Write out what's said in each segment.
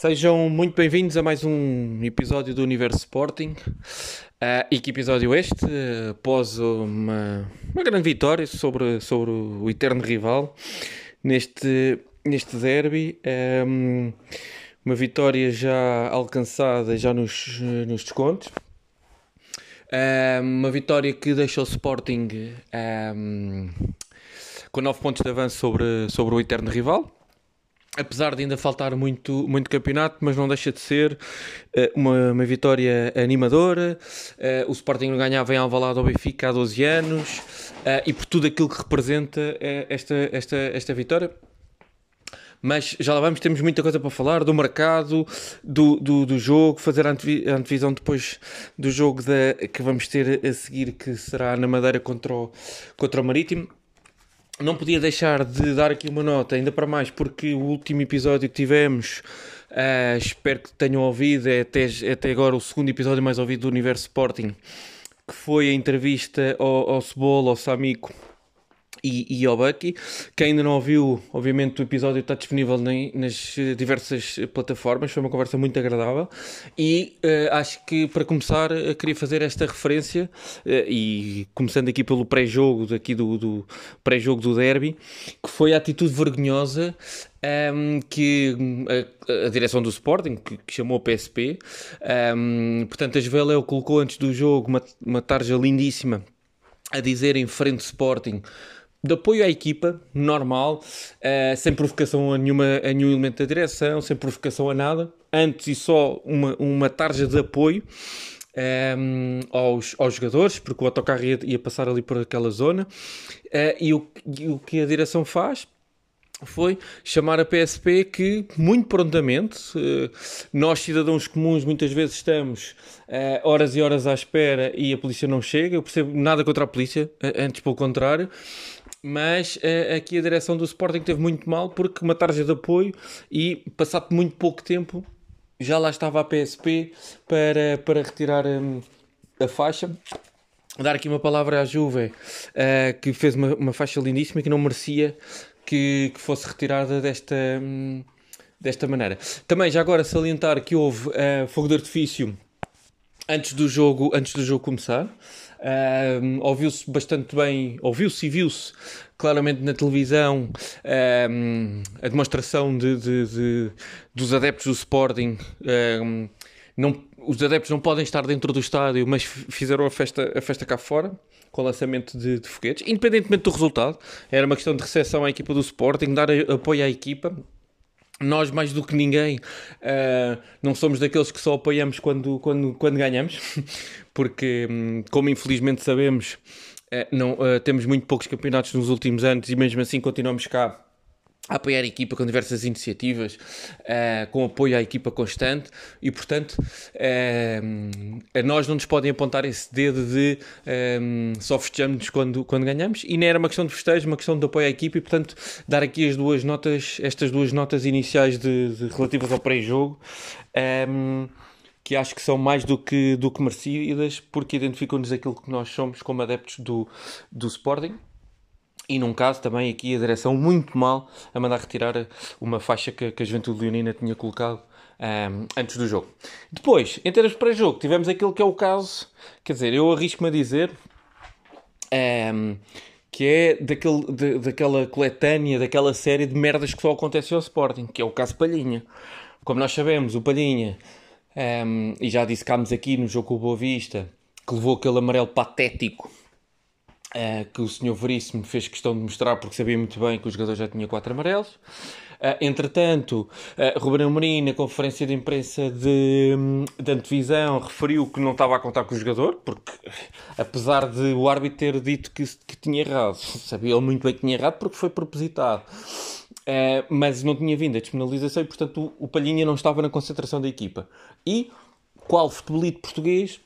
Sejam muito bem-vindos a mais um episódio do Universo Sporting. Uh, e que episódio este? Após uma, uma grande vitória sobre, sobre o eterno rival neste, neste derby. Um, uma vitória já alcançada já nos, nos descontos. Um, uma vitória que deixa o Sporting um, com 9 pontos de avanço sobre, sobre o eterno rival apesar de ainda faltar muito, muito campeonato, mas não deixa de ser uh, uma, uma vitória animadora. Uh, o Sporting ganhava em Alvalade ao Benfica há 12 anos uh, e por tudo aquilo que representa esta, esta, esta vitória. Mas já lá vamos, temos muita coisa para falar do mercado, do, do, do jogo, fazer a, antevisão depois do jogo da, que vamos ter a seguir, que será na Madeira contra o, contra o Marítimo não podia deixar de dar aqui uma nota, ainda para mais, porque o último episódio que tivemos, uh, espero que tenham ouvido, é até, é até agora o segundo episódio mais ouvido do Universo Sporting, que foi a entrevista ao, ao Cebola, ao Samico e, e ao Bucky. Quem ainda não ouviu, obviamente o episódio está disponível nas diversas plataformas, foi uma conversa muito agradável e uh, acho que para começar uh, queria fazer esta referência uh, e começando aqui pelo pré-jogo daqui do, do pré-jogo do derby, que foi a atitude vergonhosa um, ehm, que a, a, direção do Sporting, que, que chamou o PSP, um, ehm, portanto a Joveleu colocou antes do jogo uma, uma tarja lindíssima a dizer em frente Sporting de apoio à equipa, normal, uh, sem provocação a, nenhuma, a nenhum elemento da direção, sem provocação a nada, antes e só uma, uma tarja de apoio um, ehm, aos, aos jogadores, porque o autocarro ia, ia passar ali por aquela zona, uh, e, o, e o que a direção faz foi chamar a PSP que muito prontamente eh, nós cidadãos comuns muitas vezes estamos horas e horas à espera e a polícia não chega. Eu percebo nada contra a polícia antes pelo contrário mas uh, aqui a direção do Sporting teve muito mal porque uma tarja de apoio e passado muito pouco tempo já lá estava a PSP para, para retirar um, a faixa. Dar aqui uma palavra à Juve, uh, que fez uma, uma faixa lindíssima que não merecia que, que fosse retirada desta, um, desta maneira. Também já agora salientar que houve uh, fogo de artifício antes do jogo, antes do jogo começar. Ouviu-se bastante bem, ouviu-se e viu-se claramente na televisão a demonstração de, de, de, dos adeptos do Sporting. Não, os adeptos não podem estar dentro do estádio, mas fizeram a festa, a festa cá fora com o lançamento de, de foguetes, independentemente do resultado. Era uma questão de recepção à equipa do Sporting, dar apoio à equipa nós, mais do que ninguém, uh, não somos daqueles que só apoiamos quando, quando, quando ganhamos, porque, hum, como infelizmente sabemos, uh, não, uh, temos muito poucos campeonatos nos últimos anos e mesmo assim continuamos cá a apoiar a equipa com diversas iniciativas, uh, com apoio à equipa constante e, portanto, uh, a nós não nos podem apontar esse dedo de um, só festejamos quando, quando ganhamos e nem era uma questão de festejo, uma questão de apoio à equipa e, portanto, dar aqui as duas notas, estas duas notas iniciais de, de relativas ao pré-jogo. Um, que acho que são mais do que, do que merecidas, porque identificam-nos aquilo que nós somos como adeptos do, do Sporting e num caso também aqui a direção muito mal a mandar retirar uma faixa que, que a Juventude Leonina tinha colocado um, antes do jogo. Depois, em termos para jogo, tivemos aquele que é o caso, quer dizer, eu arrisco-me a dizer um, que é daquele, de, daquela coletânea, daquela série de merdas que só acontece ao Sporting, que é o caso Palhinha. Como nós sabemos, o Palhinha, um, e já dissecámos aqui no jogo com o Boa Vista, que levou aquele amarelo patético Uh, que o senhor Veríssimo fez questão de mostrar porque sabia muito bem que o jogador já tinha quatro amarelos. Uh, entretanto, uh, Ruben Amorim, na conferência de imprensa de, de antevisão, referiu que não estava a contar com o jogador, porque apesar de o árbitro ter dito que, que tinha errado, sabia ele muito bem que tinha errado porque foi propositado. Uh, mas não tinha vindo a despenalização e, portanto, o, o Palhinha não estava na concentração da equipa. E qual futebolito português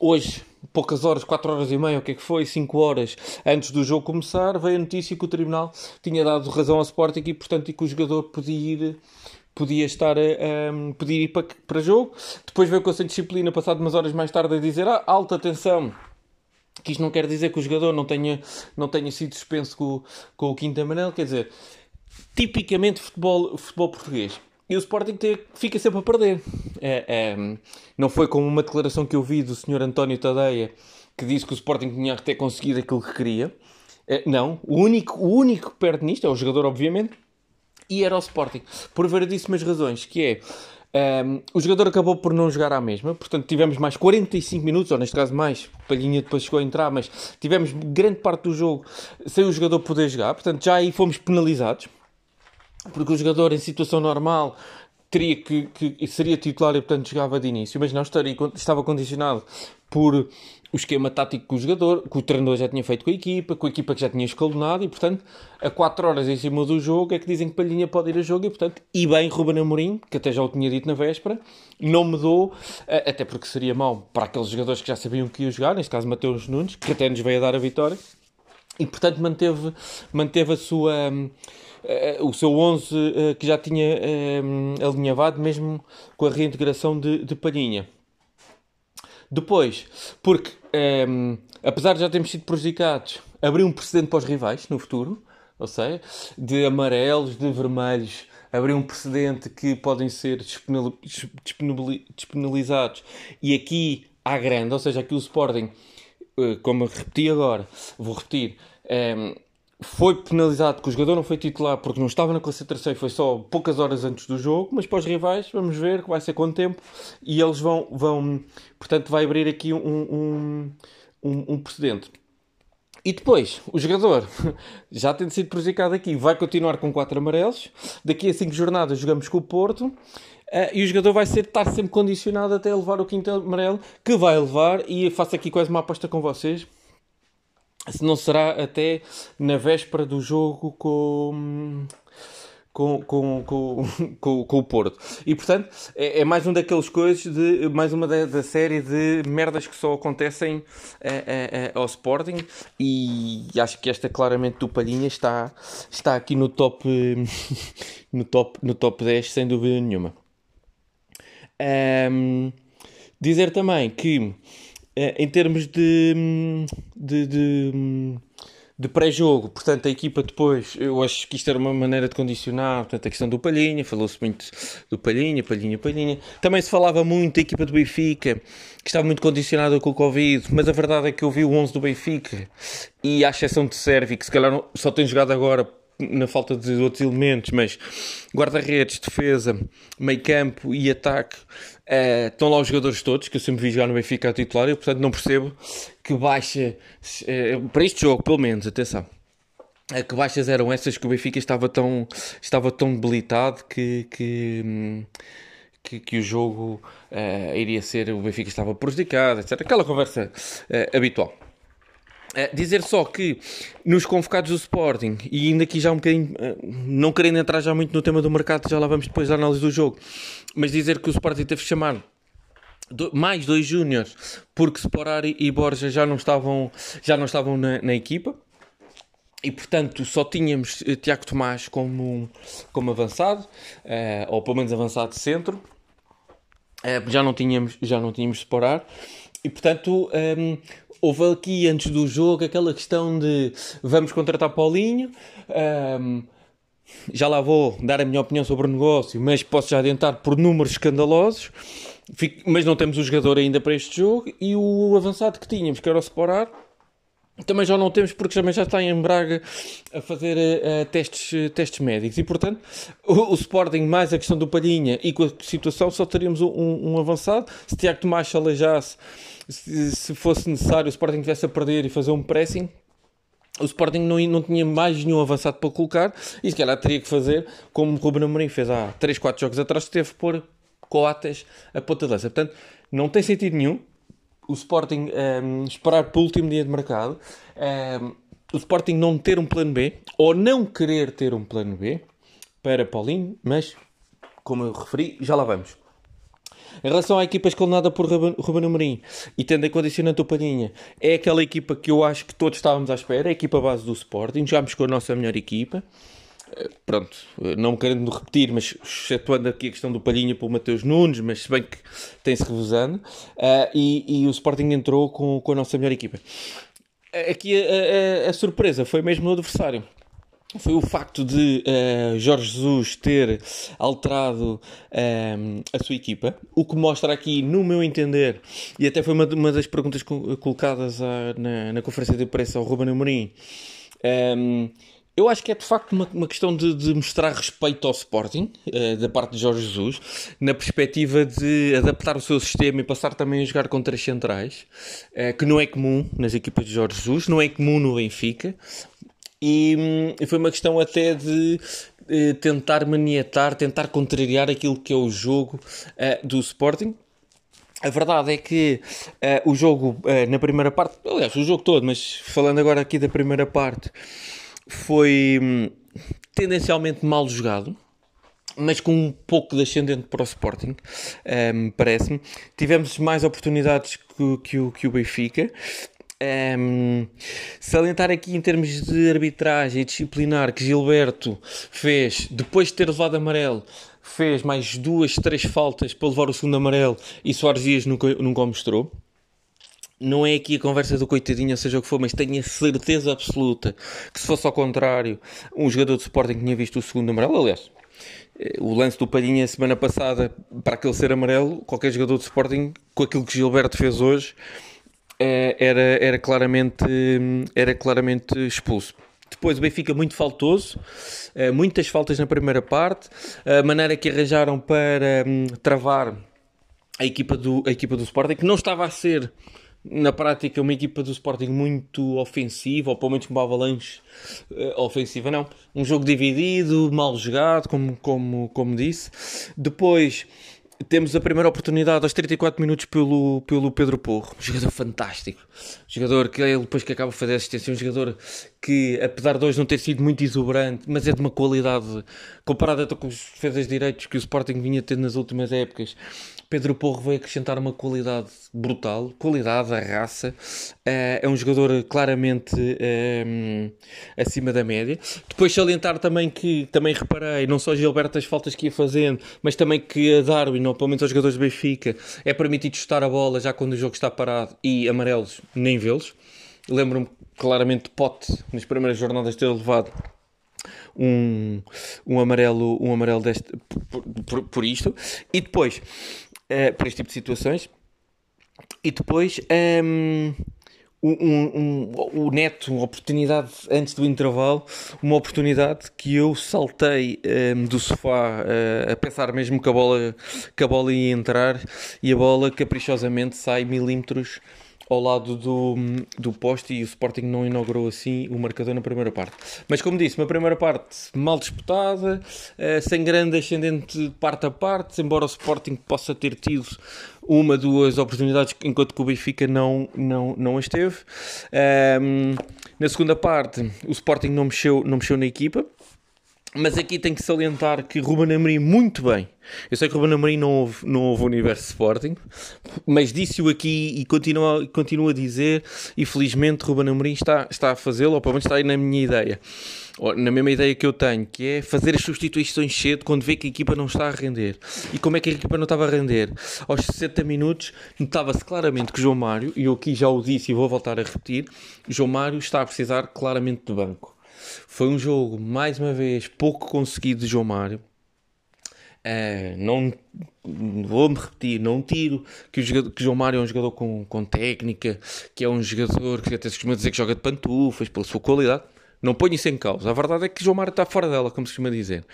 hoje poucas horas, 4 horas e meia, o que é que foi, 5 horas antes do jogo começar, veio a notícia que o Tribunal tinha dado razão ao Sporting e, portanto, que o jogador podia ir podia estar um, podia ir para, para jogo. Depois veio com essa disciplina, passado umas horas mais tarde, a dizer: ah, alta atenção. Que isto não quer dizer que o jogador não tenha, não tenha sido suspenso com, com o quinto amarelo. Quer dizer, tipicamente futebol, futebol português. E o Sporting tem, fica sempre a perder. É, é, não foi como uma declaração que eu vi do Sr. António Tadeia que disse que o Sporting tinha que ter conseguido aquilo que queria. É, não, o único, o único que perde nisto é o jogador, obviamente, e era o Sporting, por variedíssimas razões, que é um, o jogador acabou por não jogar à mesma, portanto tivemos mais 45 minutos, ou neste caso mais, Palhinha depois chegou a entrar, mas tivemos grande parte do jogo sem o jogador poder jogar, portanto já aí fomos penalizados, porque o jogador em situação normal teria que, que seria titular e portanto jogava de início, mas não estaria, estava condicionado por o esquema tático que o jogador, que o treinador já tinha feito com a equipa, com a equipa que já tinha escalonado e, portanto, a 4 horas em cima do jogo é que dizem que Palhinha pode ir a jogo e, portanto, e bem Ruben Amorim, que até já o tinha dito na véspera, não mudou, até porque seria mau para aqueles jogadores que já sabiam que iam jogar, neste caso Mateus Nunes, que até nos veio a dar a vitória, e, portanto, manteve, manteve a sua... Uh, o seu 11 uh, que já tinha uh, alinhavado, mesmo com a reintegração de, de Palhinha. Depois, porque apesar de já termos sido prejudicados, abriu um precedente para os rivais no futuro, ou seja, de amarelos, de vermelhos, abriu um precedente que podem ser despenalizados. E aqui à grande, ou seja, aqui o Sporting, eh, como repeti agora, vou repetir, foi penalizado que o jogador não foi titular porque não estava na concentração e foi só poucas horas antes do jogo, mas para os rivais, vamos ver que vai ser quanto tempo e eles vão, vão portanto, vai abrir aqui um, um, um, um precedente. E depois, o jogador, já tendo sido prejudicado aqui, vai continuar com quatro amarelos. Daqui a cinco jornadas jogamos com o Porto. Uh, e o jogador vai ser, estar sempre condicionado até levar o quinto amarelo, que vai levar, e faço aqui quase uma aposta com vocês, se não será até na véspera do jogo com. Com, com, com, com, com o Porto. E portanto, é, é, mais um daqueles coisas de mais uma da, da série de merdas que só acontecem a, a, a, ao Sporting. E acho que esta claramente do Palhinha está, está aqui no top, no top, no top 10, sem dúvida nenhuma. Um, dizer também que eh, em termos de, de, de, de pré-jogo, portanto, a equipa depois, eu acho que isto era uma maneira de condicionar, portanto, a questão do Palhinha, falou-se muito do Palhinha, Palhinha, Palhinha. Também se falava muito da equipa do Benfica, que estava muito condicionada com o Covid, mas a verdade é que eu vi o 11 do Benfica e, à exceção de Servi, que se calhar só tem jogado agora na falta de outros elementos, mas guarda-redes, defesa, meio campo e ataque, uh, estão lá os jogadores todos, que eu sempre vi jogar no Benfica a titular, e portanto não percebo que baixa, uh, para este jogo pelo menos, atenção, uh, que baixas eram essas que o Benfica estava tão, estava tão debilitado que... que hum, que, que, o jogo uh, iria ser, o Benfica estava prejudicado, etc. Aquela conversa uh, habitual. Uh, dizer só que nos convocados do Sporting, e ainda aqui já um bocadinho, uh, não querendo entrar já muito no tema do mercado, já lá vamos depois da análise do jogo, mas dizer que o Sporting teve que chamar mais dois júniores, porque Sporari e Borja já não estavam, já não estavam na, na equipa. E portanto só tínhamos uh, Tiago Tomás como, como avançado, ou pelo menos avançado de centro. já não tínhamos, já não tínhamos Sporar. E portanto, um, houve aqui antes do jogo aquela questão de vamos contratar Paulinho. Um, já lá vou dar a minha opinião sobre o negócio, mas posso já adiantar por números escandalosos. Fico, mas não temos o jogador ainda para este jogo e o avançado que tínhamos, que era o Sporar, também já não temos porque também já está em Braga a fazer uh, testes, uh, testes médicos. E portanto o, o, Sporting mais a questão do Palhinha e com a situação só teríamos um, um avançado. Se Tiago Tomás se aleijasse se, se fosse necessário o Sporting tivesse a perder e fazer um pressing o Sporting não, não tinha mais nenhum avançado para colocar. E se calhar teria que fazer como o Ruben Amorim fez há 3, 4 jogos atrás teve por Coates a ponta de lança. Portanto não tem sentido nenhum o Sporting um, ehm, esperar para o último dia de mercado, um, ehm, o Sporting não ter um plano B, ou não querer ter um plano B para Paulinho, mas, como eu referi, já lá vamos. Em relação à equipa escalonada por Ruben Amorim e tendo em condicionante o Palhinha, é aquela equipa que eu acho que todos estávamos à espera, é a equipa base do Sporting, jogámos com a nossa melhor equipa, pronto, não querendo repetir, mas excetuando aqui a questão do Palhinha para o Mateus Nunes, mas se bem que tem-se revisando, uh, e, e, o Sporting entrou com, com a nossa melhor equipa. Aqui a, a, a, surpresa foi mesmo no adversário. foi o facto de uh, Jorge Jesus ter alterado uh, a sua equipa, o que mostra aqui, no meu entender, e até foi uma, uma das perguntas colocadas a, na, na, conferência de imprensa ao Ruben Amorim, um, eu acho que é de facto uma, uma questão de, de, mostrar respeito ao Sporting, uh, da parte de Jorge Jesus, na perspectiva de adaptar o seu sistema e passar também a jogar com três centrais, uh, que não é comum nas equipas de Jorge Jesus, não é comum no Benfica, e, hum, foi uma questão até de uh, tentar maniatar, tentar contrariar aquilo que é o jogo do Sporting. A verdade é que o jogo na primeira parte, aliás, o jogo todo, mas falando agora aqui da primeira parte foi hum, tendencialmente mal jogado, mas com um pouco de ascendente para o Sporting, um, parece-me. Tivemos mais oportunidades que, que, o, que o Benfica. Um, salientar aqui em termos de arbitragem e disciplinar que Gilberto fez, depois de ter levado amarelo, fez mais duas, três faltas para levar o segundo amarelo e Soares Dias nunca, nunca o mostrou não é aqui a conversa do coitadinho, seja o que for, mas tenho a certeza absoluta que se fosse ao contrário, um jogador de Sporting tinha visto o segundo amarelo, aliás, eh, o lance do Palhinha semana passada, para aquele ser amarelo, qualquer jogador de Sporting, com aquilo que Gilberto fez hoje, eh, era, era, claramente, era claramente expulso. Depois o Benfica muito faltoso, eh, muitas faltas na primeira parte, a maneira que arranjaram para hum, travar a equipa do, a equipa do Sporting, que não estava a ser na prática, uma equipa do Sporting muito ofensiva, ou pelo menos com uma avalanche uh, ofensiva, não. Um jogo dividido, mal jogado, como, como, como disse. Depois temos a primeira oportunidade aos 34 minutos pelo, pelo Pedro Porro, um jogador fantástico. Um jogador que ele depois que acaba de fazer assistência, um jogador que, apesar de hoje não ter sido muito exuberante, mas é de uma qualidade comparada com os defesas direitos que o Sporting vinha tendo nas últimas épocas Pedro Porro veio acrescentar uma qualidade brutal, qualidade, a raça. Uh, é um jogador claramente uh, acima da média. Depois salientar também que, também reparei, não só Gilberto as faltas que ia fazendo, mas também que a Darwin, ou pelo menos aos jogadores do Benfica, é permitido chutar a bola já quando o jogo está parado e amarelos nem vê-los. Lembro-me claramente de Pote, nas primeiras jornadas, ter levado um, um amarelo, um amarelo deste, por, por, por isto. E depois, uh, para este tipo de situações. E depois um, um, um, o Neto, uma oportunidade antes do intervalo, uma oportunidade que eu saltei do sofá uh, a pensar mesmo que a, bola, que a bola ia entrar e a bola caprichosamente sai milímetros ao lado do, do poste e o Sporting não inaugurou assim o marcador na primeira parte. Mas como disse, uma primeira parte mal disputada, uh, sem grande ascendente parte a parte, embora o Sporting possa ter tido uma, duas oportunidades, enquanto que o Benfica não, não, não as teve. Um, ehm, na segunda parte, o Sporting não mexeu, não mexeu na equipa. Mas aqui tem que salientar que Ruben Amorim muito bem. Eu sei que Ruben Amorim não houve, não houve o Universo Sporting, mas disse-o aqui e continua, continua a dizer, e felizmente Ruben Amorim está, está a fazê-lo, ou pelo menos está aí na minha ideia, na mesma ideia que eu tenho, que é fazer as substituições cedo quando vê que a equipa não está a render. E como é que a equipa não estava a render? Aos 60 minutos notava-se claramente que João Mário, e eu aqui já o disse e vou voltar a repetir, João Mário está a precisar claramente de banco foi um jogo, mais uma vez, pouco conseguido de João Mário. Uh, não vou-me repetir, não tiro que o, jogador, que João Mário é um jogador com, com técnica, que é um jogador que até se costuma dizer que joga de pantufas pela sua qualidade. Não ponho isso em causa. A verdade é que João Mário está fora dela, como se costuma dizer.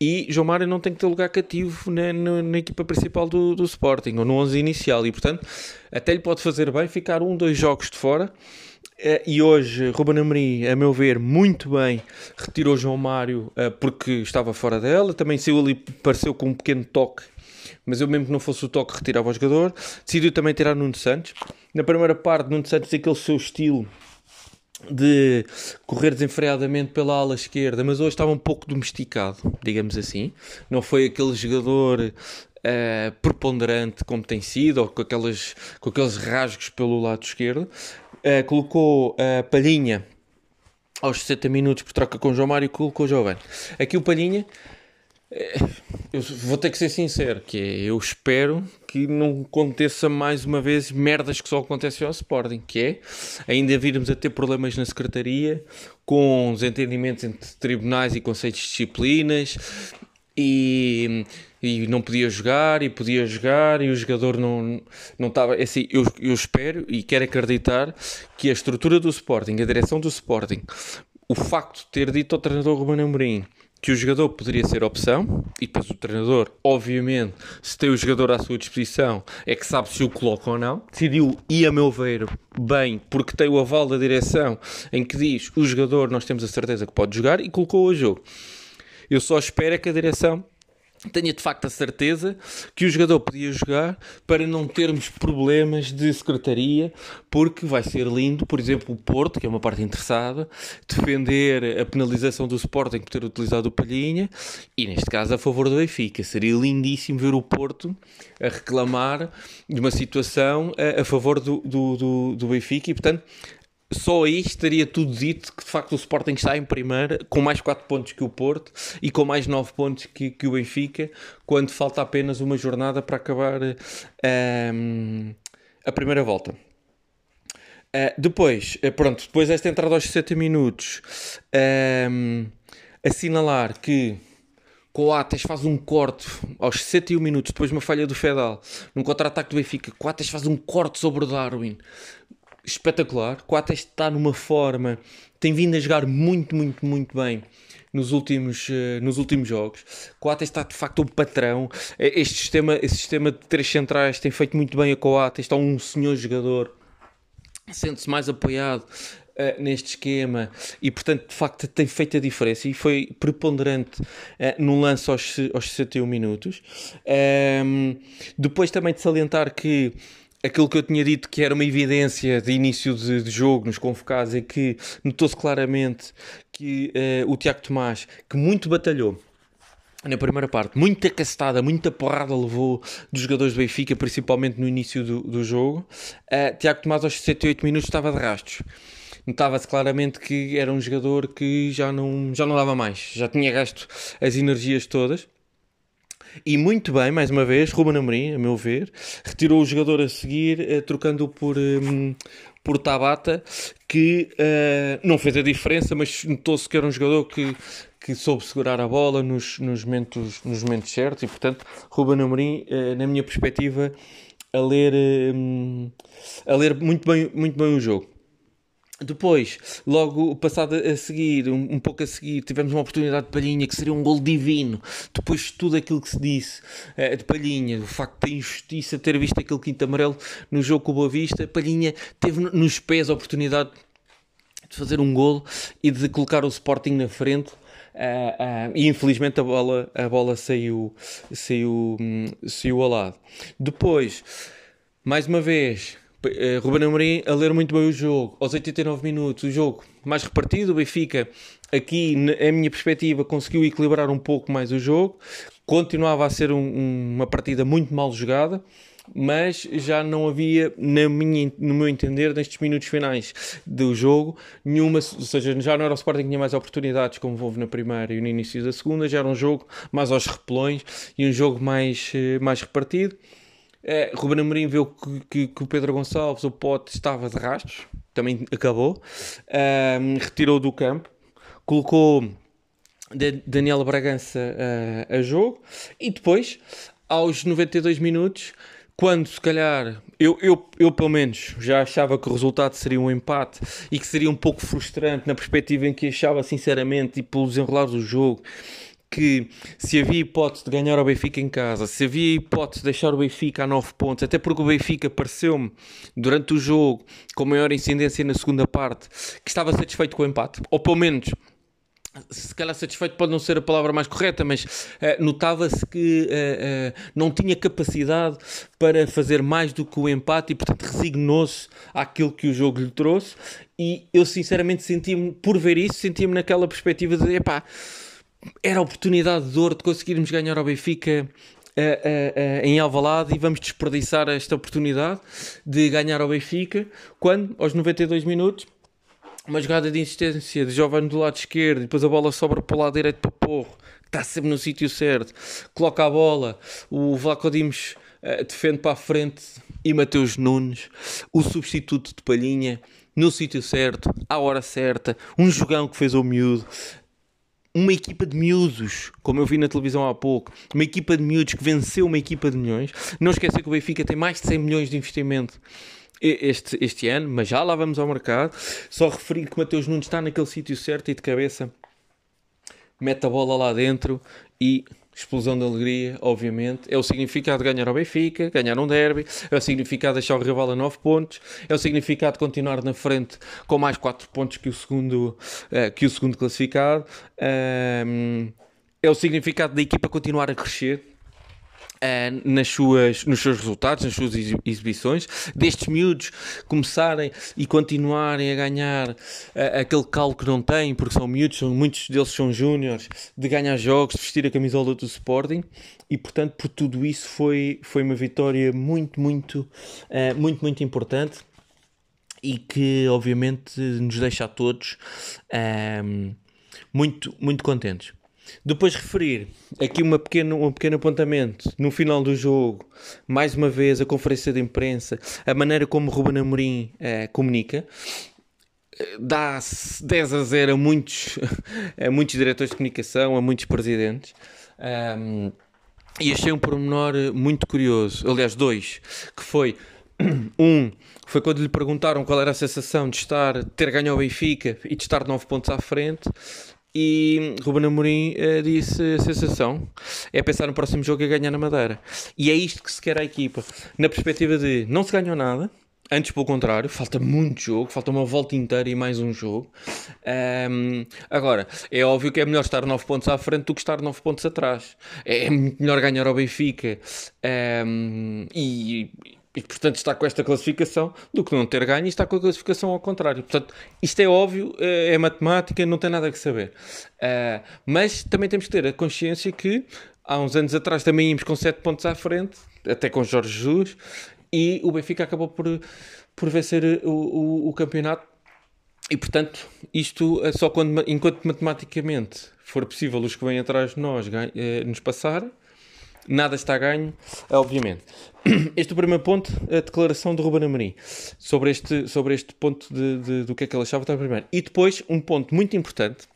E João Mário não tem que ter lugar cativo na, na, na equipa principal do, do Sporting, ou no 11 inicial. E portanto, até lhe pode fazer bem ficar um, dois jogos de fora e hoje, Ruben Amorim, a meu ver, muito bem, retirou João Mário uh, porque estava fora dela. Também saiu ali, pareceu com um pequeno toque, mas eu mesmo que não fosse o toque, retirava o jogador. Decidiu também tirar Nuno Santos. Na primeira parte, Nuno Santos, aquele seu estilo de correr desenfreadamente pela ala esquerda, mas hoje estava um pouco domesticado, digamos assim. Não foi aquele jogador uh, preponderante como tem sido, ou com, aquelas, com aqueles rasgos pelo lado esquerdo. Uh, colocou uh, Palhinha aos 60 minutos por troca com o João Mário e colocou o Giovanni. Aqui o Palhinha, uh, eu vou ter que ser sincero, que é, eu espero que não aconteça mais uma vez merdas que só acontecem ao Sporting, que é ainda virmos a ter problemas na Secretaria com os entendimentos entre tribunais e conselhos de disciplinas e, e não podia jogar e podia jogar e o jogador não não estava é assim eu, eu espero e quero acreditar que a estrutura do Sporting a direção do Sporting o facto de ter dito ao treinador Ruben Amorim que o jogador poderia ser opção, e depois o treinador, obviamente, se tem o jogador à sua disposição, é que sabe se o coloca ou não. Decidiu, e a meu ver, bem, porque tem o aval da direção em que diz o jogador, nós temos a certeza que pode jogar, e colocou o jogo. Eu só espero é que a direção tenha de facto a certeza que o jogador podia jogar para não termos problemas de secretaria, porque vai ser lindo, por exemplo, o Porto, que é uma parte interessada, defender a penalização do Sporting por ter utilizado o Palhinha, e neste caso a favor do Benfica. Seria lindíssimo ver o Porto a reclamar de uma situação a, a favor do, do, do, do Benfica, e portanto só aí estaria tudo dito que de facto o Sporting está em primeiro, com mais 4 pontos que o Porto e com mais 9 pontos que, que o Benfica, quando falta apenas uma jornada para acabar um, ehm, a primeira volta. Uh, depois, uh, pronto, depois desta entrada aos 60 minutos, um, ehm, assinalar que Coates faz um corte aos 61 minutos, depois de uma falha do Fedal, num contra-ataque do Benfica. Coates faz um corte sobre o Darwin espetacular. Coates está numa forma, tem vindo a jogar muito, muito, muito bem nos últimos, uh, nos últimos jogos. Coates está de facto um patrão. Eh, este sistema, este sistema de três centrais tem feito muito bem a Coates. Está um senhor jogador, sente-se mais apoiado. Uh, neste esquema e portanto de facto tem feito a diferença e foi preponderante uh, no lance aos, aos 61 minutos um, depois também de salientar que aquilo que eu tinha dito que era uma evidência de início de, de jogo nos convocados é que notou-se claramente que uh, o Tiago Tomás, que muito batalhou na primeira parte, muita castada, muita porrada levou dos jogadores do Benfica, principalmente no início do, do jogo. Uh, Tiago Tomás aos 68 minutos estava de rastros. Notava-se claramente que era um jogador que já não, já não dava mais, já tinha gasto as energias todas. E muito bem, mais uma vez, Ruben Amorim, a meu ver, retirou o jogador a seguir, uh, trocando por, um, por Tabata, que uh, não fez a diferença, mas notou-se que era um jogador que, que soube segurar a bola nos, nos, momentos, nos momentos certos e, portanto, Ruben Amorim, uh, na minha perspectiva, a ler, um, a ler muito, bem, muito bem o jogo. Depois, logo passado a seguir, um, um, pouco a seguir, tivemos uma oportunidade de Palhinha que seria um gol divino. Depois de tudo aquilo que se disse uh, de Palhinha, o facto da injustiça ter visto aquele quinto amarelo no jogo com o Boa Vista, Palhinha teve nos pés a oportunidade de fazer um gol e de colocar o Sporting na frente. Uh, uh, e infelizmente a bola, a bola saiu, saiu, um, saiu ao lado. Depois, mais uma vez, Uh, Ruben Amorim a ler muito bem o jogo, aos 89 minutos, o jogo mais repartido, o Benfica, aqui, na minha perspectiva, conseguiu equilibrar um pouco mais o jogo, continuava a ser um, uma partida muito mal jogada, mas já não havia, na minha, no meu entender, nestes minutos finais do jogo, nenhuma, ou seja, já não era o Sporting que tinha mais oportunidades como houve na primeira e no início da segunda, já era um jogo mais aos repelões e um jogo mais, eh, mais repartido. É, Ruben Amorim viu que, que, que, o Pedro Gonçalves, o pote, estava de rastros, também acabou, retirou do campo, colocou Daniel Bragança uh, a jogo. E depois, aos 92 minutos, quando se calhar eu, eu, eu pelo menos já achava que o resultado seria um empate e que seria um pouco frustrante na perspectiva em que achava sinceramente e pelo desenrolar do jogo que se havia hipótese de ganhar o Benfica em casa, se havia hipótese de deixar o Benfica a 9 pontos, até porque o Benfica pareceu-me durante o jogo com maior incidência na segunda parte que estava satisfeito com o empate, ou pelo menos se calhar satisfeito pode não ser a palavra mais correta, mas uh, notava-se que uh, uh, não tinha capacidade para fazer mais do que o empate e, portanto, resignou-se àquilo que o jogo lhe trouxe. E eu, sinceramente, senti-me, por ver isso, senti-me naquela perspectiva de, epá, era a oportunidade de ouro de conseguirmos ganhar ao Benfica uh, uh, uh, em Alvalade e vamos desperdiçar esta oportunidade de ganhar ao Benfica quando, aos 92 minutos, uma jogada de insistência de Giovanni do lado esquerdo depois a bola sobra para o lado direito para Porro, que está sempre no sítio certo, coloca a bola, o Vlaco Dimos defende para a frente e Mateus Nunes, o substituto de Palhinha, no sítio certo, à hora certa, um jogão que fez ao miúdo, uma equipa de miúdos, como eu vi na televisão há pouco, uma equipa de miúdos que venceu uma equipa de milhões. Não esquecer que o Benfica tem mais de 100 milhões de investimento este, este ano, mas já lá vamos ao mercado. Só referir que Mateus Nunes está naquele sítio certo e de cabeça mete a bola lá dentro e explosão de alegria, obviamente. É o significado de ganhar ao Benfica, ganhar um derby, é o significado de deixar o rival a 9 pontos, é o significado de continuar na frente com mais 4 pontos que o segundo, uh, que o segundo classificado, uh, é o significado da equipa continuar a crescer Uh, nas suas, nos seus resultados, nas suas exibições, destes miúdos começarem e continuarem a ganhar uh, aquele calo que não têm, porque são miúdos, são, muitos deles são júniores, de ganhar jogos, de vestir a camisola do Sporting, e portanto, por tudo isso, foi, foi uma vitória muito, muito, uh, muito, muito importante e que obviamente nos deixa a todos muito, muito contentes. Depois referir aqui uma pequeno, um pequeno apontamento no final do jogo, mais uma vez a conferência de imprensa, a maneira como Ruben Amorim eh, comunica, dá 10 a 0 a muitos, a muitos diretores de comunicação, a muitos presidentes. Um, e achei um pormenor muito curioso, aliás, dois, que foi um foi quando lhe perguntaram qual era a sensação de estar, ter ganho o Benfica e de estar 9 pontos à frente. E Ruben Amorim uh, disse a sensação é pensar no próximo jogo e ganhar na Madeira. E é isto que se quer à equipa. Na perspectiva de não se ganhou nada, Antes, pelo contrário, falta muito jogo, falta uma volta inteira e mais um jogo. Um, agora, é óbvio que é melhor estar 9 pontos à frente do que estar 9 pontos atrás. É melhor ganhar ao Benfica um, e, e portanto está com esta classificação do que não ter ganho e está com a classificação ao contrário. Portanto, isto é óbvio, é, é matemática, não tem nada que saber. Uh, mas também temos que ter a consciência que há uns anos atrás também íamos com 7 pontos à frente, até com Jorge Jesus, e o Benfica acabou por, por vencer o, o, o campeonato. E portanto, isto é só quando, enquanto matematicamente for possível os que vêm atrás de nós eh, nos passar, nada está a ganho, obviamente. Este é o primeiro ponto, a declaração de Ruben Amorim sobre este, sobre este ponto de, de, do que é que ele achava está primeiro. E depois, um ponto muito importante,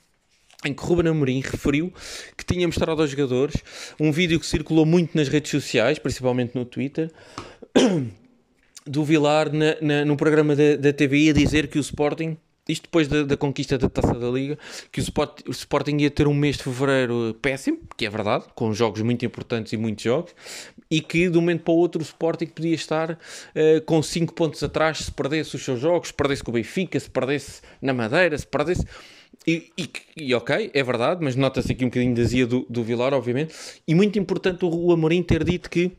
em que Ruben Amorim referiu que tinha mostrado aos jogadores um vídeo que circulou muito nas redes sociais, principalmente no Twitter, do Vilar na, na, no programa da, da TVI a dizer que o Sporting isto depois da, da, conquista da Taça da Liga, que o, Sport, o, Sporting ia ter um mês de fevereiro péssimo, que é verdade, com jogos muito importantes e muitos jogos, e que de um momento para o outro o Sporting podia estar uh, com 5 pontos atrás se perdesse os seus jogos, se perdesse com o Benfica, se perdesse na Madeira, se perdesse. E, e, e ok, é verdade, mas nota-se aqui um bocadinho da zia do, do Vilar, obviamente, e muito importante o, o Amorim ter dito que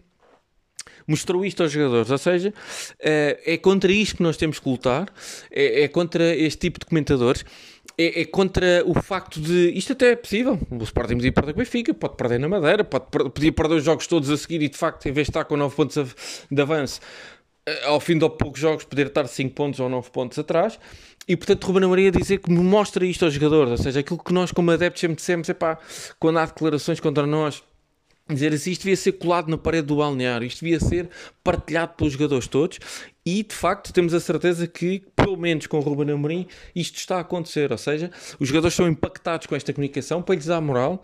mostrou isto aos jogadores. Ou seja, eh, é contra isto que nós temos que lutar, é, é contra este tipo de comentadores. É, é, contra o facto de isto até é possível. O Sporting podia perder com o Benfica, pode perder na Madeira, pode podia perder os jogos todos a seguir e de facto, em vez de estar com 9 pontos de avanço, eh, ao fim de poucos jogos, poder estar 5 pontos ou 9 pontos atrás. E portanto, Ruben Maria dizer que me mostra isto aos jogadores, ou seja, aquilo que nós, como adeptos, sempre dissemos: é pá, quando há declarações contra nós dizer assim, isto devia ser colado na parede do balneário, isto devia ser partilhado pelos jogadores todos e de facto temos a certeza que, pelo menos com o Ruben Amorim, isto está a acontecer, ou seja, os jogadores são impactados com esta comunicação para lhes dar moral,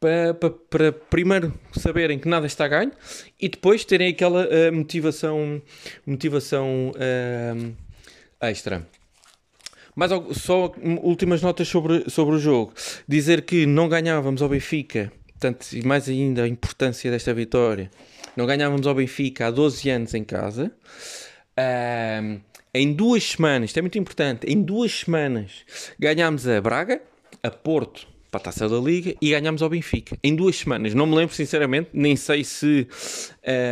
para, para, para, primeiro saberem que nada está a ganho e depois terem aquela uh, motivação, motivação uh, extra. Mas só últimas notas sobre, sobre o jogo. Dizer que não ganhávamos ao Benfica portanto, e mais ainda a importância desta vitória. Não ganhávamos ao Benfica há 12 anos em casa. Um, em duas semanas, isto é muito importante, em duas semanas ganhámos a Braga, a Porto para a Taça da Liga e ganhámos ao Benfica. Em duas semanas. Não me lembro sinceramente, nem sei se,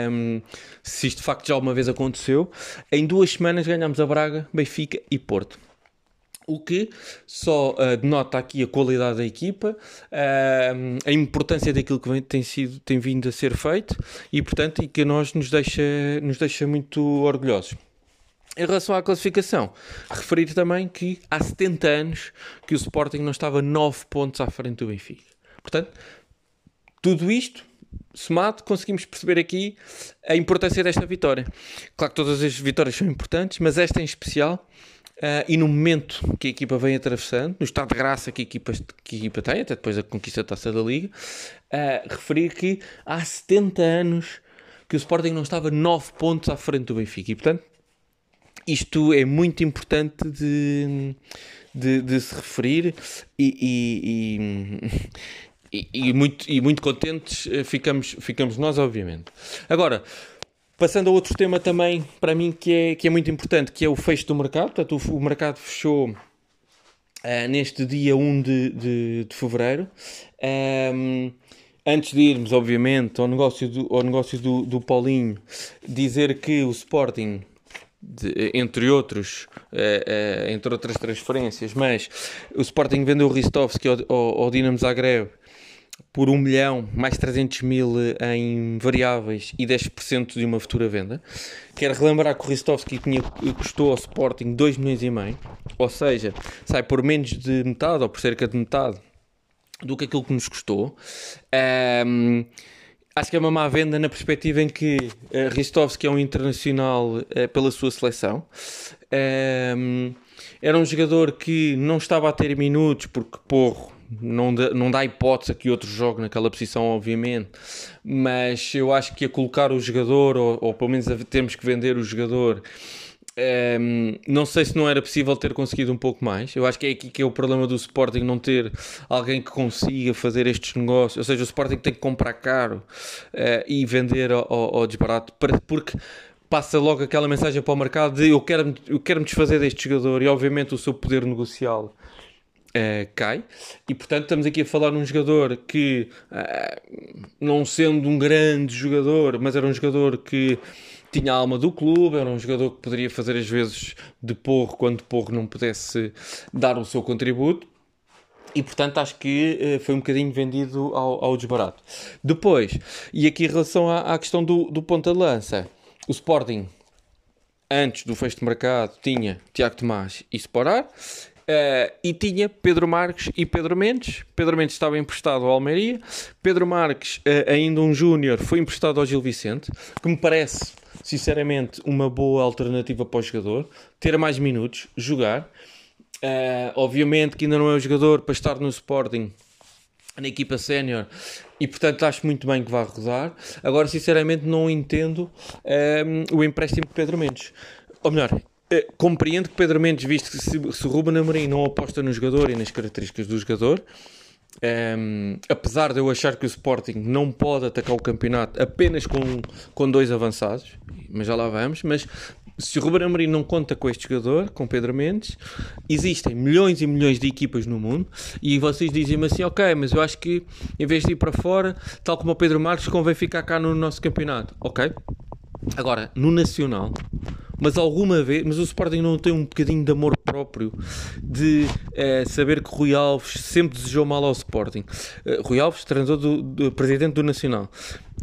um, se isto de facto já alguma vez aconteceu. Em duas semanas ganhámos a Braga, Benfica e Porto o que só uh, denota aqui a qualidade da equipa, uh, a importância daquilo que vem, tem, sido, tem vindo a ser feito e, portanto, e que a nós nos deixa, nos deixa muito orgulhosos. Em relação à classificação, referir também que há 70 anos que o Sporting não estava 9 pontos à frente do Benfica. Portanto, Tudo isto somado, conseguimos perceber aqui a importância desta vitória. Claro que todas as vitórias são importantes, mas esta em especial, uh, e no momento que a equipa vem atravessando, no estado de graça que a equipa, que a equipa tem, até depois da conquista da taça da Liga, uh, referir que há 70 anos que o Sporting não estava 9 pontos à frente do Benfica. E, portanto, isto é muito importante de, de, de se referir e, e, e, e, muito, e muito contentes eh, ficamos, ficamos nós, obviamente. Agora, passando a outro tema também, para mim, que é, que é muito importante, que é o fecho do mercado. Portanto, o, o mercado fechou uh, neste dia 1 de, de, de fevereiro. Um, antes de irmos, obviamente, ao negócio do, ao negócio do, do Paulinho, dizer que o Sporting de, entre outros, uh, uh, entre outras transferências, mas o Sporting vendeu o Ristovski ao, ao, ao Dinamo Zagreb por 1 milhão mais 300 mil em variáveis e 10% de uma futura venda. Quero relembrar que o Ristovski tinha, custou ao Sporting 2 milhões e meio, ou seja, sai por menos de metade ou por cerca de metade do que aquilo que nos custou. Um, acho que é uma má venda na perspectiva em que uh, Ristovski é um internacional uh, pela sua seleção. Um, era um jogador que não estava a ter minutos porque Porro não dá, não dá hipótese que outro jogue naquela posição, obviamente, mas eu acho que a colocar o jogador, ou, ou pelo menos a, temos que vender o jogador, um, ehm, não sei se não era possível ter conseguido um pouco mais. Eu acho que é aqui que é o problema do Sporting não ter alguém que consiga fazer estes negócios. Ou seja, o Sporting tem que comprar caro uh, e vender ao, ao desbarato, porque passa logo aquela mensagem para o mercado de eu quero-me eu quero desfazer deste jogador e obviamente o seu poder negocial Uh, cai. E portanto estamos aqui a falar de um jogador que uh, não sendo um grande jogador mas era um jogador que tinha a alma do clube, era um jogador que poderia fazer às vezes de porro quando porro não pudesse dar o seu contributo. E portanto acho que uh, foi um bocadinho vendido ao, ao, desbarato. Depois, e aqui em relação à, à questão do, do ponta de lança o Sporting antes do fecho de mercado tinha Tiago Tomás e Sporar Uh, e tinha Pedro Marques e Pedro Mendes. Pedro Mendes estava emprestado ao Almeria. Pedro Marques, uh, ainda um júnior, foi emprestado ao Gil Vicente, que me parece, sinceramente, uma boa alternativa para o jogador. Ter mais minutos, jogar. Uh, obviamente que ainda não é o jogador para estar no Sporting, na equipa sénior, e portanto acho muito bem que vá rodar. Agora, sinceramente, não entendo o empréstimo de Pedro Mendes. Ou melhor, compreendo que Pedro Mendes, visto que se, se Ruben Amorim não aposta no jogador e nas características do jogador, um, ehm, apesar de eu achar que o Sporting não pode atacar o campeonato apenas com, com dois avançados, mas já lá vamos, mas se o Ruben Amorim não conta com este jogador, com Pedro Mendes, existem milhões e milhões de equipas no mundo e vocês dizem-me assim, ok, mas eu acho que em vez de ir para fora, tal como o Pedro Marques, convém ficar cá no nosso campeonato, ok? Agora, no Nacional, mas alguma vez, mas o Sporting não tem um bocadinho de amor próprio de uh, saber que Rui Alves sempre desejou mal ao Sporting. Uh, Rui Alves, treinador do, do, presidente do Nacional,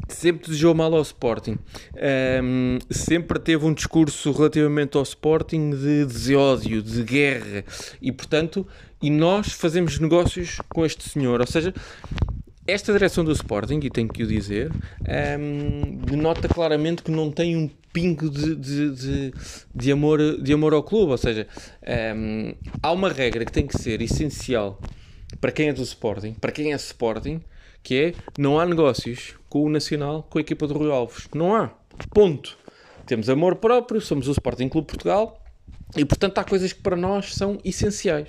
sempre desejou mal ao Sporting. Um, ehm, sempre teve um discurso relativamente ao Sporting de desódio, de guerra e portanto, e nós fazemos negócios com este senhor, ou seja, esta direção do Sporting, e tenho que o dizer, um, ehm, denota claramente que não tem um pingo de, de, de, de, amor, de amor ao clube. Ou seja, um, ehm, há uma regra que tem que ser essencial para quem é do Sporting, para quem é Sporting, que é não há negócios com o Nacional, com a equipa do Rui Alves. Não há. Ponto. Temos amor próprio, somos o Sporting Clube Portugal e, portanto, há coisas que para nós são essenciais.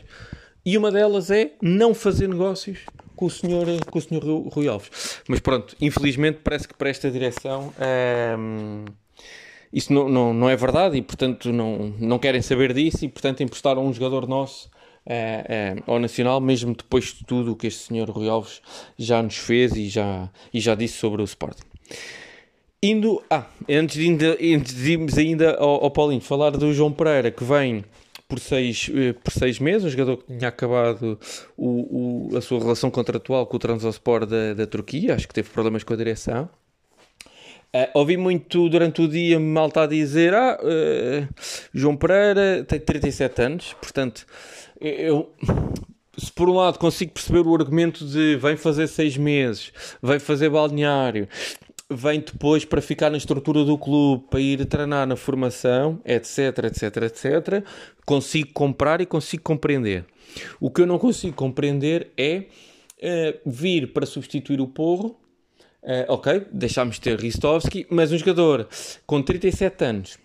E uma delas é não fazer negócios com o senhor, com o senhor Rui Alves. Mas pronto, infelizmente parece que para esta direção ehm, isso não, não, não é verdade e portanto não, não querem saber disso e portanto emprestaram um jogador nosso eh, eh, ao Nacional, mesmo depois de tudo o que este senhor Rui Alves já nos fez e já, e já disse sobre o Sporting. Indo, ah, antes de, antes de irmos ainda ao, ao Paulinho, falar do João Pereira que vem por seis, eh, por seis meses, um jogador que tinha acabado o, o, a sua relação contratual com o Transaspor da, da Turquia, acho que teve problemas com a direção. Uh, ouvi muito durante o dia malta a dizer: Ah, uh, João Pereira tem 37 anos, portanto, eu se por um lado consigo perceber o argumento de vem fazer seis meses, vem fazer balneário, vem depois para ficar na estrutura do clube, para ir treinar na formação, etc, etc, etc, consigo comprar e consigo compreender. O que eu não consigo compreender é uh, vir para substituir o Porro, uh, ok, deixámos de ter Ristovski, mas um jogador com 37 anos,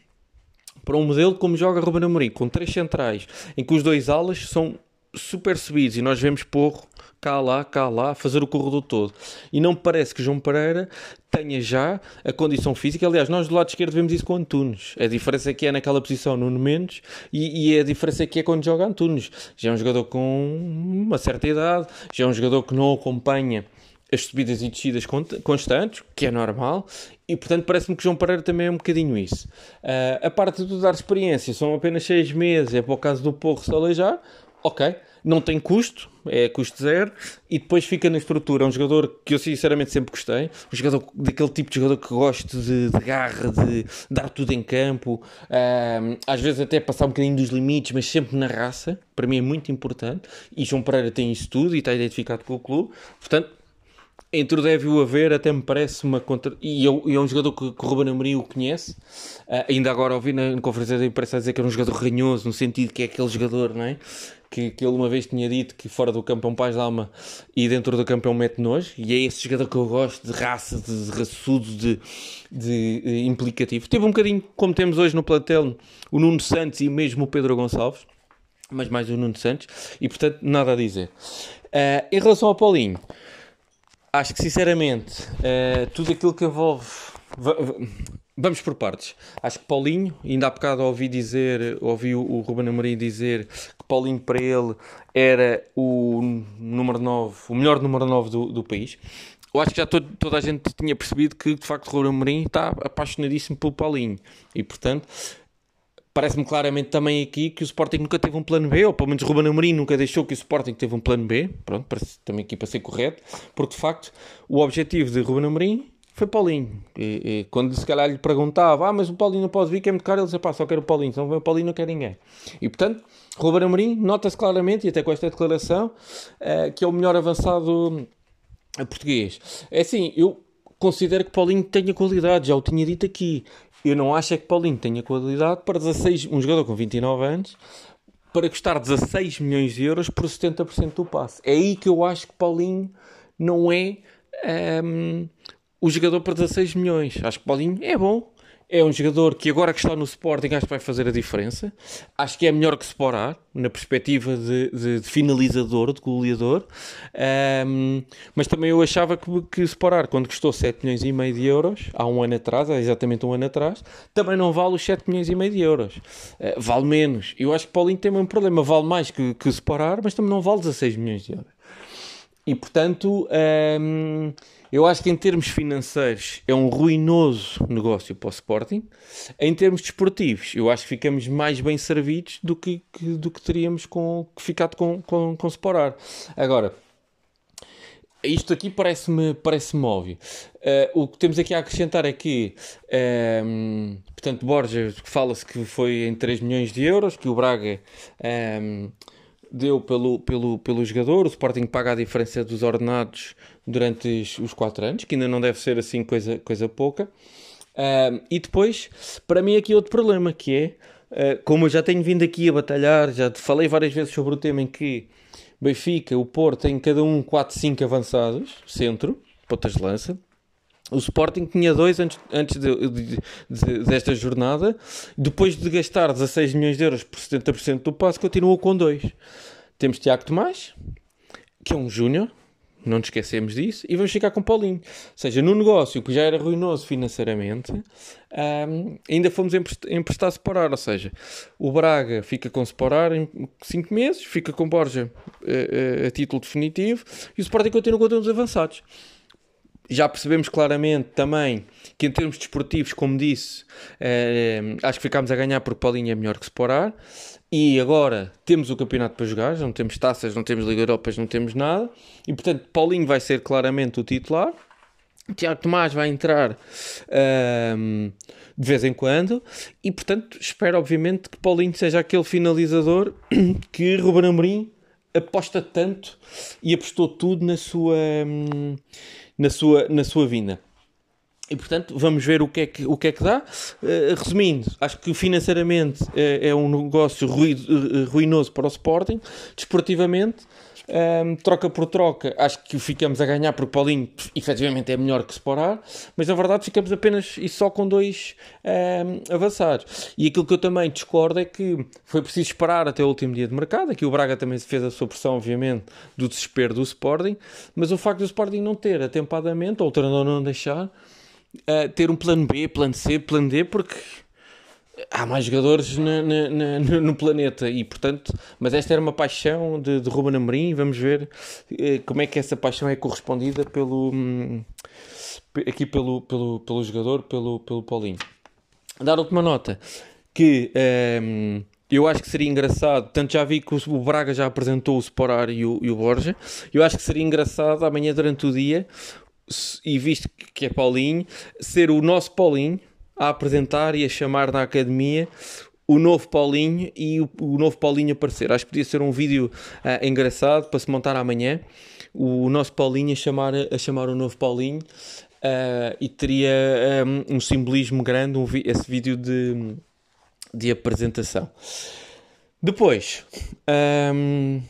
para um modelo como joga Ruben Amorim, com três centrais, em que os dois alas são super subidos e nós vemos Porro cá, lá, cá, lá, fazer o corredor todo. E não parece que João Pereira tenha já a condição física. Aliás, nós do lado esquerdo vemos isso com Antunes. A diferença é que é naquela posição Nuno Mendes e, e a diferença é que é quando joga Antunes. Já é um jogador com uma certa idade, já é um jogador que não acompanha as subidas e descidas constantes, que é normal, e portanto parece-me que João Pereira também é um bocadinho isso. Uh, a parte de dar experiência, são apenas seis meses, é para o caso do Porro se aleijar, ok, não tem custo, é custo zero, e depois fica na estrutura. É um jogador que eu sinceramente sempre gostei, um jogador daquele tipo de jogador que gosto de, de garra, de dar tudo em campo, um, às vezes até passar um bocadinho dos limites, mas sempre na raça, para mim é muito importante, e João Pereira tem isso tudo e está identificado com o clube, portanto entre o deve o haver, até me parece uma contra. E, eu, e é um jogador que, que o Ruben Amorim o conhece. Uh, ainda agora ouvi na, na conferência de imprensa dizer que era um jogador ranhoso, no sentido que é aquele jogador, não é? Que, que ele uma vez tinha dito que fora do campo é um paz de alma e dentro do campo é um mete nojo. E é esse jogador que eu gosto, de raça, de, raçudo, de, de, de implicativo. Teve um bocadinho, como temos hoje no plantel, o Nuno Santos e mesmo o Pedro Gonçalves. Mas mais o Nuno Santos. E portanto, nada a dizer. Uh, em relação ao Paulinho acho que sinceramente uh, tudo aquilo que envolve. Vamos por partes. Acho que Paulinho, ainda há bocado ouvi dizer, ouvi o, Ruben Amorim dizer que Paulinho para ele era o número 9, o melhor número 9 do, do país. Eu acho que já todo, toda a gente tinha percebido que de facto o Ruben Amorim está apaixonadíssimo pelo Paulinho e portanto parece-me claramente também aqui que o Sporting nunca teve um plano B, ou pelo menos Ruben Amorim nunca deixou que o Sporting teve um plano B, pronto, parece também aqui para ser correto, porque de facto o objetivo de Ruben Amorim foi Paulinho. E, e, quando se calhar lhe perguntava, ah, mas o Paulinho não pode vir, quer é muito caro, ele dizia, pá, só quero o Paulinho, se não vem o Paulinho não quer ninguém. E portanto, Ruben Amorim nota-se claramente, e até com esta declaração, uh, que é o melhor avançado português. É assim, eu considero que Paulinho tenha qualidade, já o tinha dito aqui. Eu não acho é que Paulinho tenha qualidade para 16, um jogador com 29 anos para custar 16 milhões de euros por 70% do passe. É aí que eu acho que Paulinho não é um, ehm, o jogador para 16 milhões. Acho que Paulinho é bom, é um jogador que agora que está no Sporting acho que vai fazer a diferença. Acho que é melhor que Sporar, na perspectiva de, de, de finalizador, de goleador. Um, mas também eu achava que, que Sporar, quando custou 7 milhões e meio de euros, há um ano atrás, há exatamente um ano atrás, também não vale os 7 milhões e meio de euros. Uh, vale menos. Eu acho que Paulinho tem um problema. Vale mais que, que Sporar, mas também não vale 16 milhões de euros. E portanto, hum, eu acho que em termos financeiros é um ruinoso negócio para o Sporting. Em termos desportivos, eu acho que ficamos mais bem servidos do que, que do que teríamos com, ficado com, com, com. Agora, isto aqui parece-me parece óbvio. Uh, o que temos aqui a acrescentar é que, um, portanto, Borja fala-se que foi em 3 milhões de euros, que o Braga. Um, deu pelo, pelo, pelo jogador, o Sporting paga a diferença dos ordenados durante os 4 anos, que ainda não deve ser assim coisa, coisa pouca. Uh, e depois, para mim, aqui outro problema que é, uh, como eu já tenho vindo aqui a batalhar, já falei várias vezes sobre o tema em que Benfica, o Porto tem cada um 4, 5 avançados, centro, pontas de lança. O Sporting tinha dois antes, antes de, de, de, desta jornada. Depois de gastar 16 milhões de euros por 70% do passe, continuou com dois. Temos Tiago Tomás, que é um júnior, não nos esquecemos disso, e vamos ficar com Paulinho. Ou seja, no negócio que já era ruinoso financeiramente, um, ainda fomos emprestar separar. Ou seja, o Braga fica com separar em 5 meses, fica com Borja uh, uh, a título definitivo, e o Sporting continua com os avançados já percebemos claramente também que em termos desportivos, como disse, eh, acho que ficámos a ganhar porque Paulinho é melhor que Sporar. E agora temos o campeonato para jogar, não temos taças, não temos Liga Europas, não temos nada. E portanto, Paulinho vai ser claramente o titular. Tiago Tomás vai entrar ehm, de vez em quando. E portanto, espero obviamente que Paulinho seja aquele finalizador que Ruben Amorim aposta tanto e apostou tudo na sua, hum, na sua, na sua vinda. E portanto, vamos ver o que é que, o que, é que dá. Uh, resumindo, acho que financeiramente é, é um negócio ruinoso para o Sporting, desportivamente um, troca por troca, acho que ficamos a ganhar porque Paulinho efetivamente é melhor que Sporar, mas na verdade ficamos apenas e só com dois um, avançados. E aquilo que eu também discordo é que foi preciso esperar até o último dia de mercado. Aqui o Braga também fez a sua pressão, obviamente, do desespero do Sporting, mas o facto do Sporting não ter atempadamente, ou o treinador não deixar, uh, ter um plano B, plano C, plano D, porque há mais jogadores na, na, na, no planeta e portanto, mas esta era uma paixão de, de Ruben Amorim. Vamos ver eh, como é que essa paixão é correspondida pelo hum, aqui pelo, pelo, pelo jogador, pelo, pelo Paulinho. Dar última nota que hum, eu acho que seria engraçado, tanto já vi que o Braga já apresentou o Sporar e o, e o Borja, eu acho que seria engraçado amanhã durante o dia e visto que é Paulinho, ser o nosso Paulinho a apresentar e a chamar na academia o novo Paulinho e o, o novo Paulinho aparecer. Acho que podia ser um vídeo uh, engraçado para se montar amanhã. O, nosso Paulinho a chamar, a chamar o novo Paulinho uh, e teria um, um simbolismo grande um, esse vídeo de, de apresentação. Depois, um,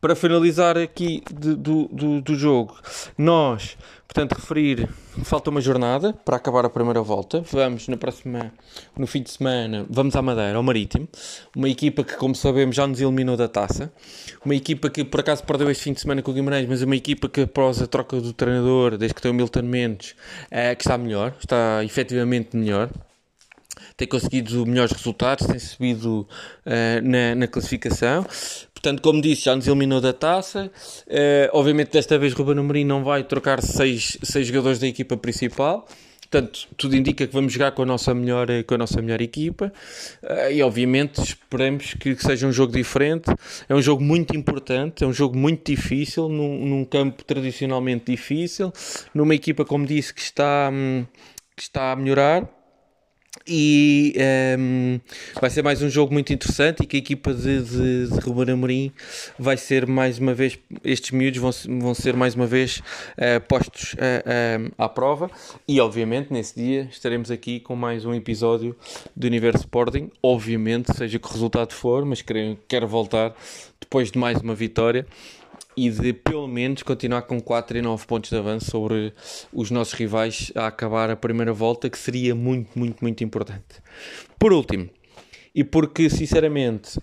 para finalizar aqui de, do, do, do jogo, nós Portanto, referir, falta uma jornada para acabar a primeira volta. Vamos na próxima, no fim de semana, vamos à Madeira, ao Marítimo. Uma equipa que, como sabemos, já nos eliminou da taça. Uma equipa que, por acaso, perdeu este fim de semana com o Guimarães, mas uma equipa que, após a troca do treinador, desde que tem o Milton Mendes, é, que está melhor, está efetivamente melhor tem conseguido melhores resultados, tem subido uh, na, na, classificação. Portanto, como disse, já nos eliminou da taça. Uh, obviamente, desta vez, Ruben Amorim não vai trocar seis, seis jogadores da equipa principal. Portanto, tudo indica que vamos jogar com a nossa melhor, com a nossa melhor equipa uh, e, obviamente, esperamos que, que, seja um jogo diferente. É um jogo muito importante, é um jogo muito difícil, num, num campo tradicionalmente difícil, numa equipa, como disse, que está, hum, que está a melhorar e um, ehm, vai ser mais um jogo muito interessante e que a equipa de, de, de Ruben Amorim vai ser mais uma vez, estes miúdos vão, vão ser mais uma vez uh, postos uh, uh, à prova. E obviamente nesse dia estaremos aqui com mais um episódio do Universo Sporting, obviamente seja que o resultado for, mas quero, quero voltar depois de mais uma vitória e de pelo menos continuar com 4 e 9 pontos de avanço sobre os nossos rivais a acabar a primeira volta, que seria muito, muito, muito importante. Por último, e porque sinceramente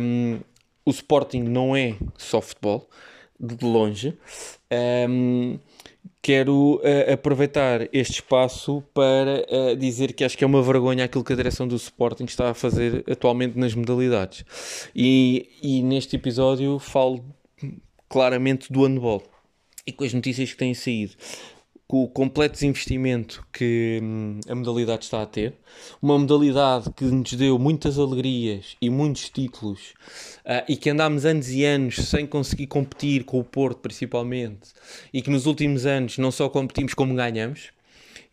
um, o Sporting não é só futebol, de longe, um, quero uh, aproveitar este espaço para uh, dizer que acho que é uma vergonha aquilo que a direção do Sporting está a fazer atualmente nas modalidades. E, e neste episódio falo claramente do handball. E com as notícias que têm saído, com o completo desinvestimento que hum, a modalidade está a ter, uma modalidade que nos deu muitas alegrias e muitos títulos uh, e que andámos anos e anos sem conseguir competir com o Porto principalmente e que nos últimos anos não só competimos como ganhamos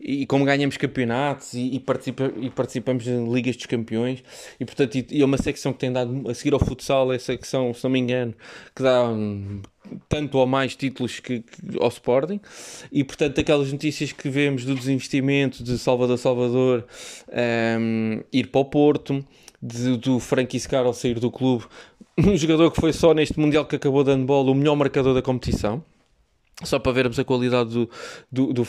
e como ganhamos campeonatos e, e, participa, e participamos em Ligas dos Campeões e portanto e, é uma secção que tem dado a seguir ao futsal é a secção, se não me engano que dá um, tanto ou mais títulos que, que, ao Sporting. E portanto aquelas notícias que vemos do desinvestimento de Salvador Salvador um, ir para o Porto de, do Frank Iscar sair do clube um jogador que foi só neste Mundial que acabou dando bola o melhor marcador da competição só para vermos a qualidade do, do, do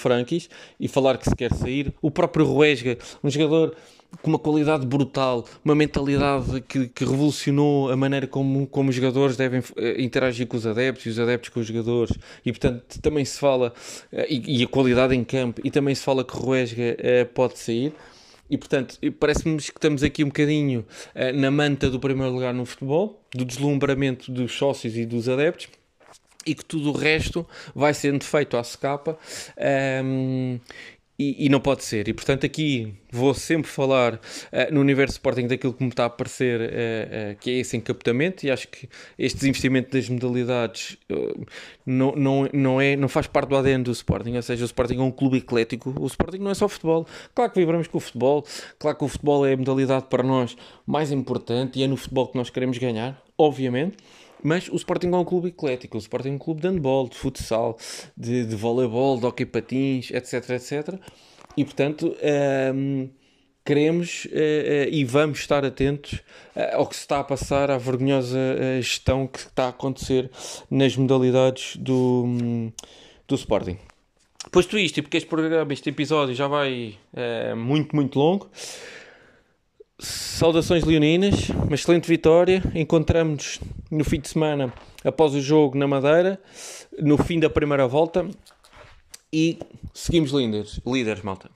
e falar que se quer sair. O próprio Ruesga, um jogador com uma qualidade brutal, uma mentalidade que, que revolucionou a maneira como, como os jogadores devem eh, interagir com os adeptos e os adeptos com os jogadores. E portanto também se fala, eh, e, e a qualidade em campo, e também se fala que Ruesga uh, pode sair. E portanto, parece-me que estamos aqui um bocadinho uh, na manta do primeiro lugar no futebol, do deslumbramento dos sócios e dos adeptos e que tudo o resto vai sendo feito à secapa um, e, e, não pode ser. E portanto, aqui vou sempre falar uh, no universo Sporting daquilo que me está a parecer uh, uh, que é esse encapotamento. E acho que este desinvestimento das modalidades não, não, não, é, não faz parte do ADN do Sporting. Ou seja, o Sporting é um clube eclético. O Sporting não é só futebol. Claro que vibramos com o futebol. Claro que o futebol é a modalidade para nós mais importante e é no futebol que nós queremos ganhar, obviamente Mas o Sporting é um clube eclético, o Sporting é um clube de handball, de futsal, de, de voleibol, de hockey patins, etc, etc. E portanto, um, queremos uh, uh, e vamos estar atentos uh, ao que se está a passar, à vergonhosa gestão que está a acontecer nas modalidades do, um, do Sporting. Posto isto, e porque este programa, este episódio já vai muito, muito longo, saudações leoninas, uma excelente vitória. Encontramos-nos no fim de semana após o jogo na Madeira, no fim da primeira volta, e seguimos líderes, líderes malta.